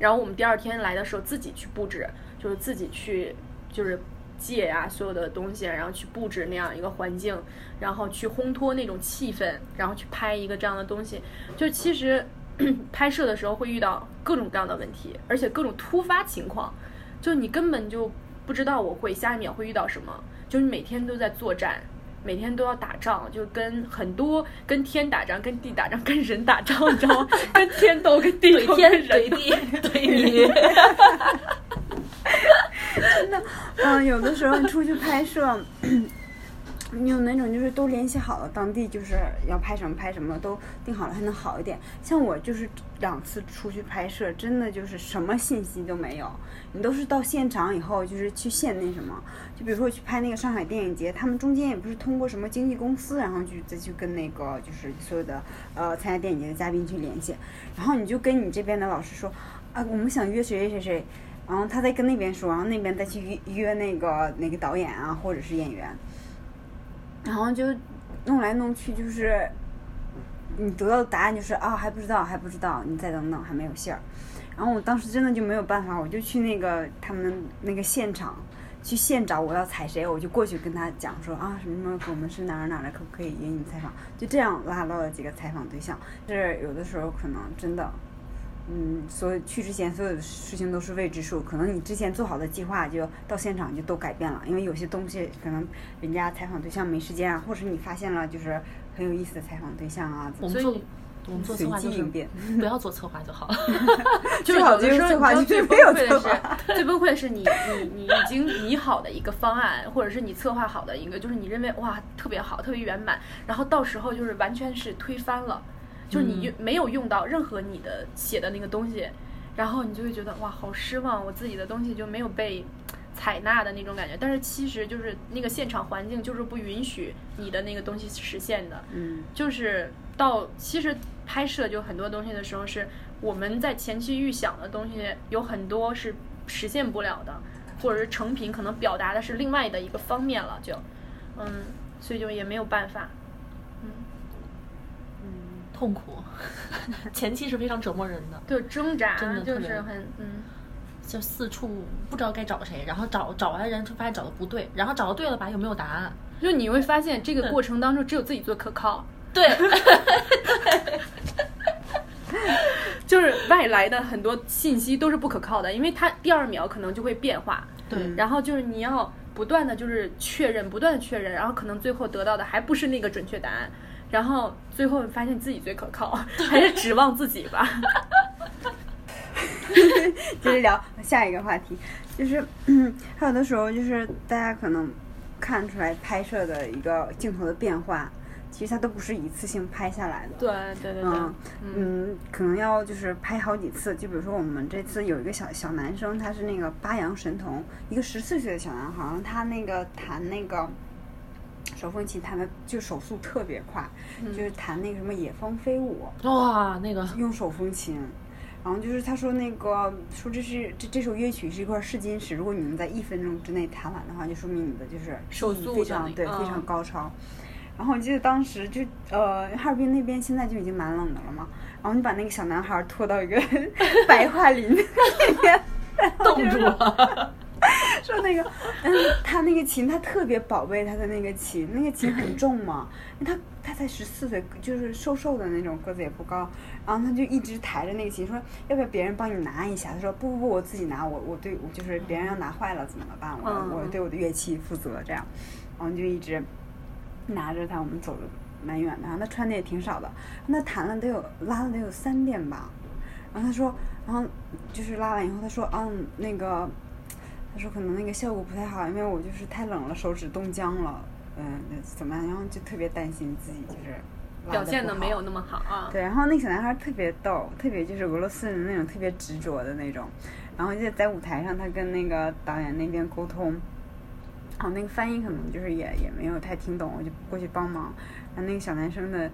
然后我们第二天来的时候自己去布置，就是自己去就是借呀、所有的东西，然后去布置那样一个环境，然后去烘托那种气氛，然后去拍一个这样的东西。就其实 [CLEARS THROAT] 拍摄的时候会遇到各种各样的问题，而且各种突发情况，就你根本就不知道我会下一秒会遇到什么，就是每天都在作战。每天都要打仗，就跟很多跟天打仗、跟地打仗、跟人打仗，你知道吗？跟天斗、跟地斗、天跟人 [LAUGHS] 怼地怼你，嗯，有的时候出去拍摄，你有那种就是都联系好了，当地就是要拍什么拍什么都定好了，还能好一点。像我就是两次出去拍摄，真的就是什么信息都没有，你都是到现场以后就是去现那什么，就比如说去拍那个上海电影节，他们中间也不是通过什么经纪公司，然后去再去跟那个就是所有的呃参加电影节的嘉宾去联系，然后你就跟你这边的老师说，啊，我们想约谁谁谁。然后他再跟那边说，然后那边再去约约那个那个导演啊，或者是演员，然后就弄来弄去，就是你得到的答案就是啊还不知道还不知道，你再等等还没有信儿。然后我当时真的就没有办法，我就去那个他们那个现场去现找我要采谁，我就过去跟他讲说啊什么什么我们是哪儿哪儿的，可不可以约你采访？就这样拉到了几个采访对象。是有的时候可能真的。嗯，所有去之前所有的事情都是未知数，可能你之前做好的计划就到现场就都改变了，因为有些东西可能人家采访对象没时间啊，或者是你发现了就是很有意思的采访对象啊，我们做所以我们做策随划就是。[LAUGHS] 不要做策划就好了。[LAUGHS] 就是有的时候，最崩溃的是，[LAUGHS] 最崩溃的是你你你已经拟好的一个方案，或者是你策划好的一个，就是你认为哇特别好，特别圆满，然后到时候就是完全是推翻了，就是你用没有用到任何你的写的那个东西，然后你就会觉得哇好失望，我自己的东西就没有被。采纳的那种感觉，但是其实就是那个现场环境就是不允许你的那个东西实现的，嗯，就是到其实拍摄就很多东西的时候，是我们在前期预想的东西有很多是实现不了的，或者是成品可能表达的是另外的一个方面了，就嗯，所以就也没有办法。痛苦，[LAUGHS] 前期是非常折磨人的。就挣扎，真的就是很嗯，就四处不知道该找谁，然后找找完人就发现找的不对，然后找到对了吧又没有答案。就你会发现这个过程当中只有自己最可靠，对，[LAUGHS] 就是外来的很多信息都是不可靠的，因为它第二秒可能就会变化。对。然后就是你要不断的就是确认，不断的确认，然后可能最后得到的还不是那个准确答案，然后最后发现自己最可靠，还是指望自己吧。[LAUGHS] 接着聊下一个话题，就是嗯 [CLEARS THROAT] 还有的时候就是大家可能看出来拍摄的一个镜头的变化，其实它都不是一次性拍下来的。对对对对，嗯嗯，可能要就是拍好几次。就比如说我们这次有一个小小男生，他是那个八阳神童，一个十四岁的小男孩儿，他那个弹那个手风琴弹的就手速特别快，就是弹那个什么野蜂飞舞，哇，那个用手风琴。然后就是他说那个说这是这这首乐曲是一块试金石，如果你能在一分钟之内弹完的话，就说明你的就是手速非常对非常嗯高超。然后我记得当时就呃哈尔滨那边现在就已经蛮冷的了嘛，然后你把那个小男孩拖到一个 [LAUGHS] 白桦林里面，冻住了。[LAUGHS] 说那个嗯他那个琴他特别宝贝他的那个琴，那个琴很重嘛，他他才十四岁，就是瘦瘦的那种，个子也不高，然后他就一直抬着那个琴，说要不要别人帮你拿一下？他说不不不，我自己拿，我我对我就是别人要拿坏了怎么办？我嗯我对我的乐器负责这样，然后就一直拿着它，我们走的蛮远的，然后他穿的也挺少的，那弹了得有拉了得有三遍吧，然后他说，然后就是拉完以后他说，嗯，那个。他说可能那个效果不太好，因为我就是太冷了，手指冻僵了，嗯，怎么样？然后就特别担心自己就是表现的没有那么好啊。对，然后那个小男孩特别逗，特别就是俄罗斯人那种特别执着的那种。然后就在舞台上，他跟那个导演那边沟通，然后那个翻译可能就是也也没有太听懂，我就过去帮忙。然后那个小男生的，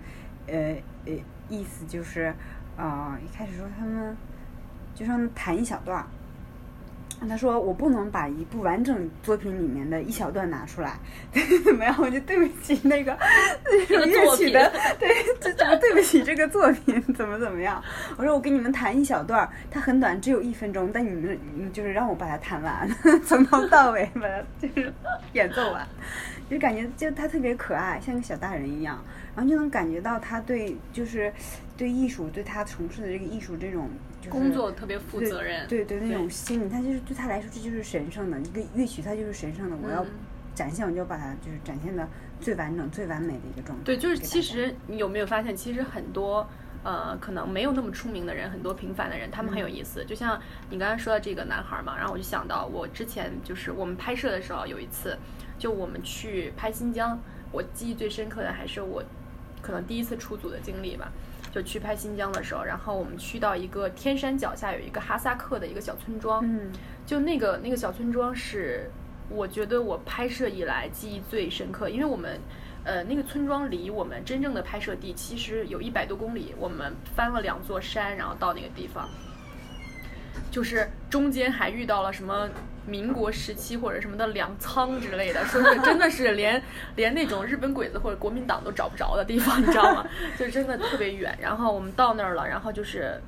呃呃意思就是，呃一开始说他们就说他弹一小段儿。他说：“我不能把一部完整作品里面的一小段拿出来，怎么样？我就对不起那个 [LAUGHS] 乐曲的，对，就怎么对不起这个作品？怎么怎么样？我说我给你们弹一小段儿，它很短，只有一分钟，但你们嗯就是让我把它弹完，[LAUGHS] 从头到尾把它就是演奏完，就感觉就他特别可爱，像个小大人一样，然后就能感觉到他对就是对艺术，对他从事的这个艺术这种。”就是工作特别负责任。对对，那种心理，他就是对他来说，这就是神圣的一个乐曲，它就是神圣的。我要嗯展现，我就把它就是展现的最完整、最完美的一个状态。对，就是其实你有没有发现，其实很多呃可能没有那么出名的人，很多平凡的人，他们很有意思。就像你刚才说的这个男孩嘛，然后我就想到我之前就是我们拍摄的时候有一次，就我们去拍新疆，我记忆最深刻的还是我可能第一次出组的经历吧。就去拍新疆的时候，然后我们去到一个天山脚下有一个哈萨克的一个小村庄，嗯。就那个那个小村庄是，我觉得我拍摄以来记忆最深刻，因为我们，呃，那个村庄离我们真正的拍摄地其实有一百多公里，我们翻了两座山，然后到那个地方，就是中间还遇到了什么民国时期或者什么的粮仓之类的，说是真的是连 [LAUGHS] 连那种日本鬼子或者国民党都找不着的地方，你知道吗？就真的特别远。然后我们到那儿了，然后就是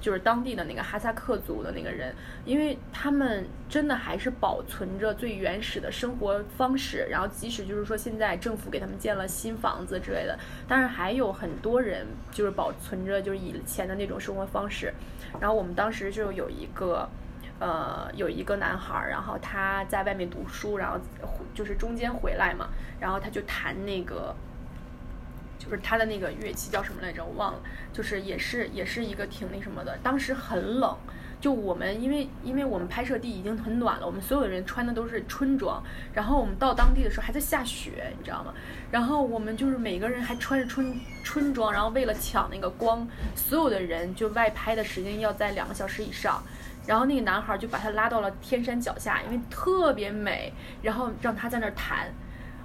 就是当地的那个哈萨克族的那个人，因为他们真的还是保存着最原始的生活方式，然后即使就是说现在政府给他们建了新房子之类的，但是还有很多人就是保存着就是以前的那种生活方式。然后我们当时就有一个。呃，有一个男孩，然后他在外面读书，然后就是中间回来嘛，然后他就弹那个，就是他的那个乐器叫什么来着，我忘了，就是也是也是一个挺那什么的。当时很冷，就我们因为因为我们拍摄地已经很暖了，我们所有的人穿的都是春装，然后我们到当地的时候还在下雪，你知道吗？然后我们就是每个人还穿着春春装，然后为了抢那个光，所有的人就外拍的时间要在两个小时以上。然后那个男孩就把他拉到了天山脚下，因为特别美，然后让他在那儿弹。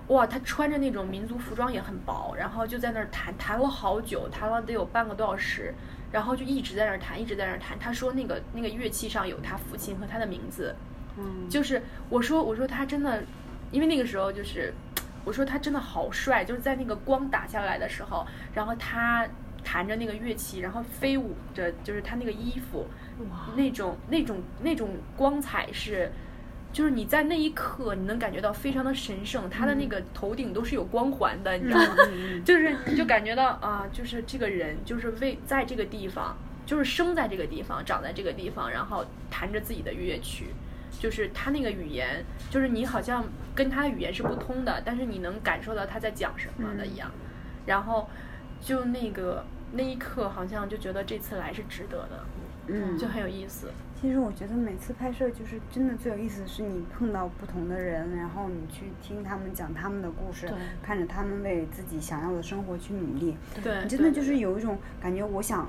哇，他穿着那种民族服装也很薄，然后就在那儿弹，弹了好久，弹了得有半个多小时，然后就一直在那儿弹，一直在那儿弹。他说那个那个乐器上有他父亲和他的名字，嗯，就是我说我说他真的，因为那个时候就是，我说他真的好帅，就是在那个光打下来的时候，然后他弹着那个乐器，然后飞舞着，就是他那个衣服哇，那种那种那种光彩是，就是你在那一刻你能感觉到非常的神圣，他的那个头顶都是有光环的，你知道吗？[LAUGHS] 就是你就感觉到啊，就是这个人就是为在这个地方，就是生在这个地方，长在这个地方，然后弹着自己的乐曲。就是他那个语言，就是你好像跟他的语言是不通的，但是你能感受到他在讲什么的一样。然后就那个那一刻，好像就觉得这次来是值得的，嗯，就很有意思。其实我觉得每次拍摄就是真的最有意思的是你碰到不同的人，然后你去听他们讲他们的故事，看着他们为自己想要的生活去努力，对，你真的就是有一种感觉，我想，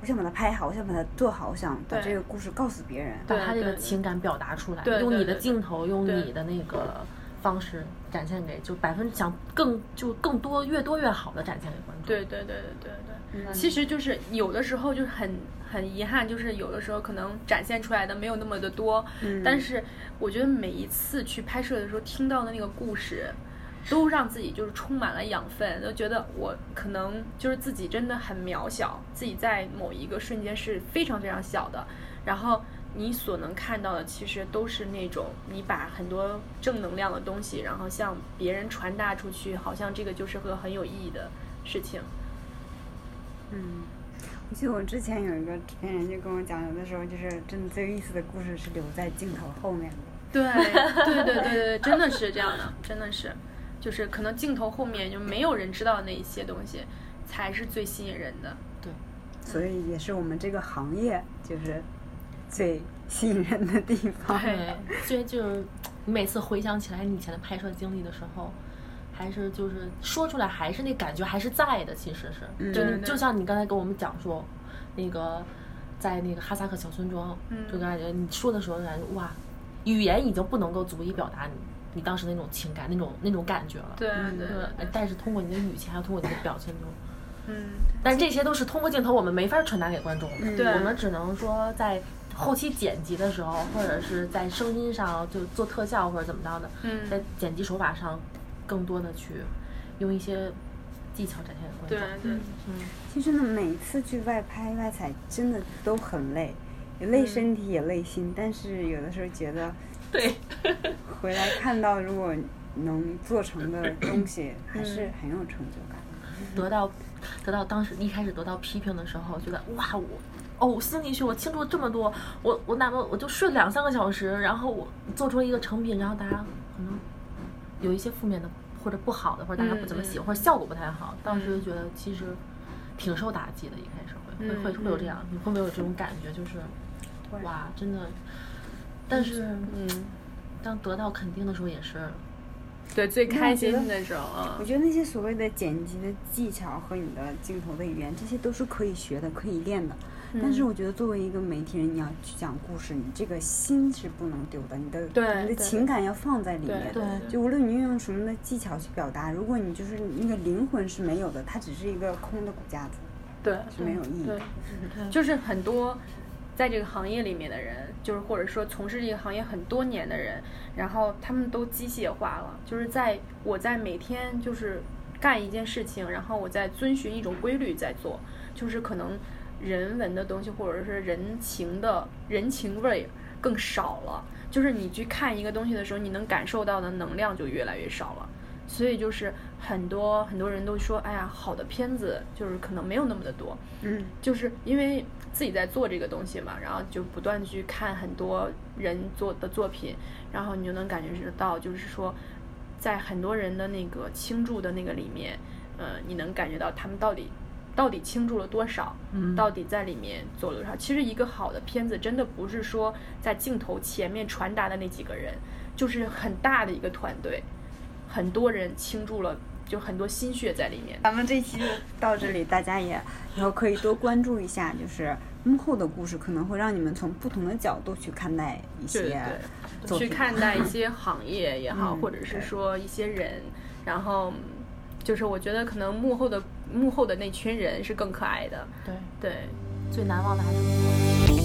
我想把它拍好，我想把它做好，我想把这个故事告诉别人。把他这个情感表达出来，用你的镜头，用你的那个方式展现给，就百分想更就更多越多越好的展现给观众。对对对对对对，嗯其实就是有的时候就是很很遗憾，就是有的时候可能展现出来的没有那么的多，嗯但是我觉得每一次去拍摄的时候听到的那个故事。都让自己就是充满了养分，都觉得我可能就是自己真的很渺小，自己在某一个瞬间是非常非常小的。然后你所能看到的，其实都是那种你把很多正能量的东西，然后向别人传达出去，好像这个就是个很有意义的事情。嗯，我记得我之前有一个制片人就跟我讲，有的时候就是真的最有意思的故事是留在镜头后面的。对对对对对，真的是这样的，真的是，就是可能镜头后面就没有人知道的那一些东西，才是最吸引人的。对所以也是我们这个行业就是最吸引人的地方。对，所以就是你每次回想起来你以前的拍摄经历的时候，还是就是说出来还是那感觉还是在的，其实是，嗯。就就像你刚才跟我们讲说，那个在那个哈萨克小村庄，嗯。就感觉你说的时候感觉哇，语言已经不能够足以表达你你当时那种情感那种那种感觉了。对对。对，但是通过你的语气，还有通过你的表情中，嗯，但这些都是通过镜头我们没法传达给观众的，我们只能说在后期剪辑的时候，或者是在声音上就做特效或者怎么着的，嗯在剪辑手法上更多的去用一些技巧展现给观对众。对，嗯，其实呢，每次去外拍外采真的都很累，也累身体也累心，但是有的时候觉得对，[LAUGHS] 回来看到如果能做成的东西，还是很有成就感。得到得到当时一开始得到批评的时候，觉得哇我。呕心沥血，我倾注了这么多，我我哪怕我就睡两三个小时，然后我做出了一个成品，然后大家可能有一些负面的或者不好的，或者大家不怎么喜欢，或者效果不太好，当时就觉得其实挺受打击的，一开始会会会会有这样，你会不会有这种感觉？就是哇，真的，但是嗯，当得到肯定的时候，也是对，最开心的时候啊我，觉得那些所谓的剪辑的技巧和你的镜头的语言，这些都是可以学的、可以练的。但是我觉得作为一个媒体人，你要去讲故事，你这个心是不能丢的，你的对你的情感要放在里面。对就无论你运用什么的技巧去表达，如果你就是那个灵魂是没有的，它只是一个空的骨架子，对是没有意义对的。，就是很多在这个行业里面的人，就是或者说从事这个行业很多年的人，然后他们都机械化了，就是在我在每天就是干一件事情，然后我在遵循一种规律在做，就是可能人文的东西或者是人情的人情味更少了，就是你去看一个东西的时候，你能感受到的能量就越来越少了。所以就是很多很多人都说，哎呀，好的片子就是可能没有那么的多，嗯，就是因为自己在做这个东西嘛，然后就不断地去看很多人做的作品，然后你就能感觉到，就是说，在很多人的那个倾注的那个里面，呃，你能感觉到他们到底到底倾注了多少，嗯到底在里面做了多少。其实一个好的片子，真的不是说在镜头前面传达的那几个人，就是很大的一个团队，很多人倾注了，就很多心血在里面。咱们这期就到这里，大家也以后可以多关注一下，就是幕后的故事，可能会让你们从不同的角度去看待一些。去看待一些行业也好，嗯或者是说一些人，然后就是我觉得可能幕后的幕后的那群人是更可爱的，对。对。最难忘的还是幕后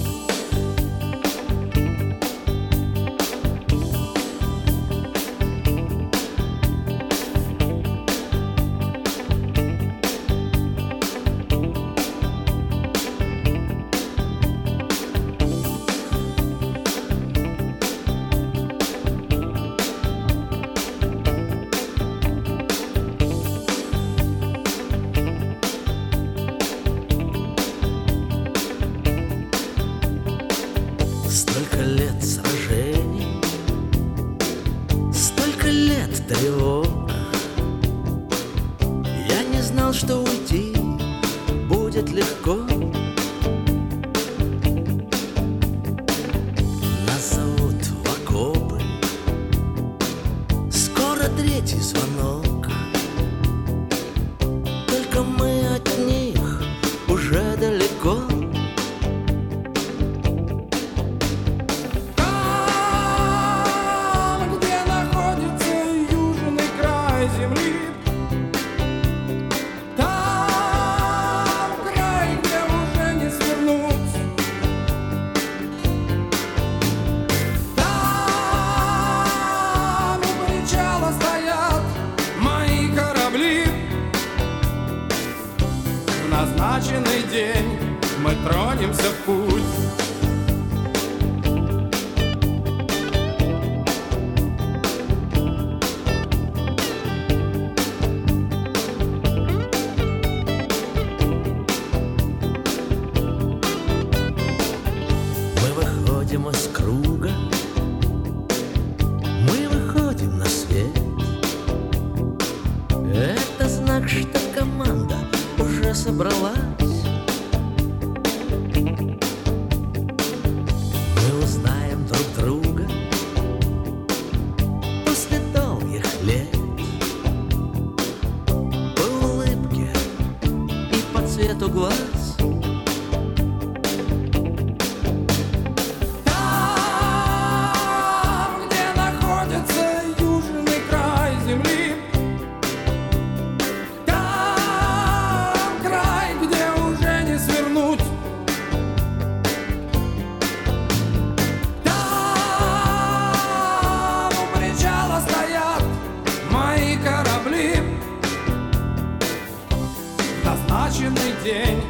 день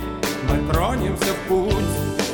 мы тронемся в путь.